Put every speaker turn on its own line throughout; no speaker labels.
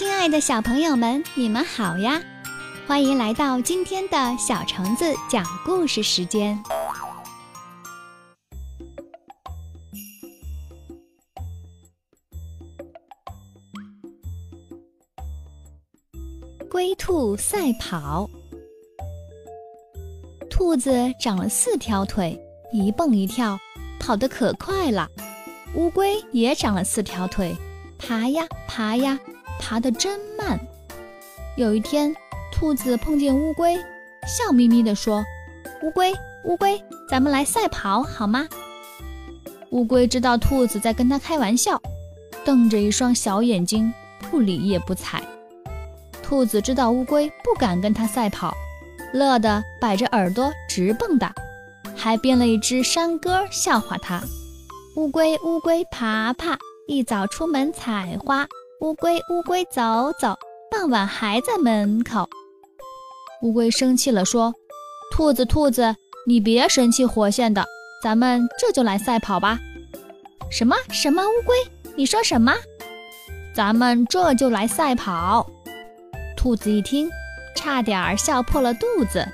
亲爱的小朋友们，你们好呀！欢迎来到今天的小橙子讲故事时间。龟兔赛跑，兔子长了四条腿，一蹦一跳，跑得可快了。乌龟也长了四条腿，爬呀爬呀。爬得真慢。有一天，兔子碰见乌龟，笑眯眯地说：“乌龟，乌龟，咱们来赛跑好吗？”乌龟知道兔子在跟它开玩笑，瞪着一双小眼睛，不理也不睬。兔子知道乌龟不敢跟它赛跑，乐得摆着耳朵直蹦跶，还编了一支山歌笑话它：“乌龟，乌龟，爬爬，一早出门采花。”乌龟，乌龟，走走，傍晚还在门口。乌龟生气了，说：“兔子，兔子，你别神气活现的，咱们这就来赛跑吧。”什么什么？乌龟，你说什么？咱们这就来赛跑。兔子一听，差点笑破了肚子。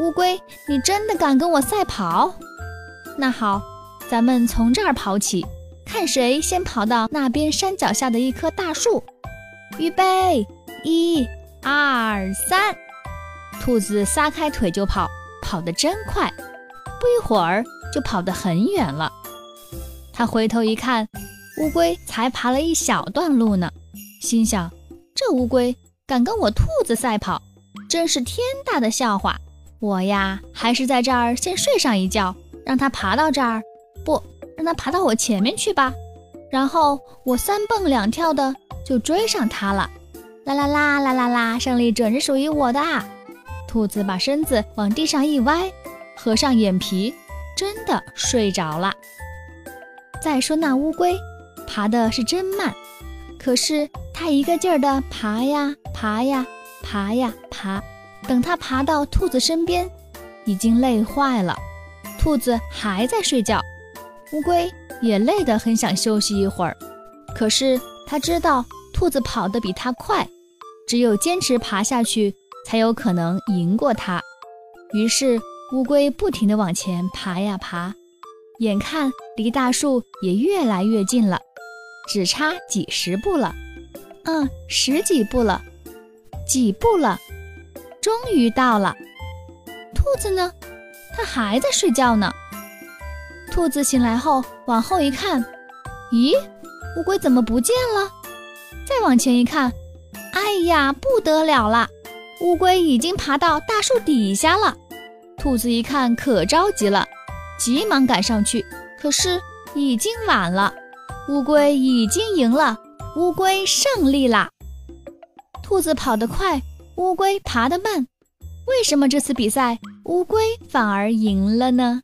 乌龟，你真的敢跟我赛跑？那好，咱们从这儿跑起。看谁先跑到那边山脚下的一棵大树。预备，一、二、三！兔子撒开腿就跑，跑得真快，不一会儿就跑得很远了。他回头一看，乌龟才爬了一小段路呢，心想：这乌龟敢跟我兔子赛跑，真是天大的笑话！我呀，还是在这儿先睡上一觉，让它爬到这儿。不。让它爬到我前面去吧，然后我三蹦两跳的就追上它了。啦啦啦啦啦啦，胜利准是属于我的！兔子把身子往地上一歪，合上眼皮，真的睡着了。再说那乌龟，爬的是真慢，可是它一个劲儿的爬呀爬呀爬呀爬，等它爬到兔子身边，已经累坏了。兔子还在睡觉。乌龟也累得很，想休息一会儿。可是它知道兔子跑得比它快，只有坚持爬下去，才有可能赢过它。于是乌龟不停地往前爬呀爬，眼看离大树也越来越近了，只差几十步了。嗯，十几步了，几步了，终于到了。兔子呢？它还在睡觉呢。兔子醒来后，往后一看，咦，乌龟怎么不见了？再往前一看，哎呀，不得了了，乌龟已经爬到大树底下了。兔子一看，可着急了，急忙赶上去，可是已经晚了，乌龟已经赢了，乌龟胜利啦！兔子跑得快，乌龟爬得慢，为什么这次比赛乌龟反而赢了呢？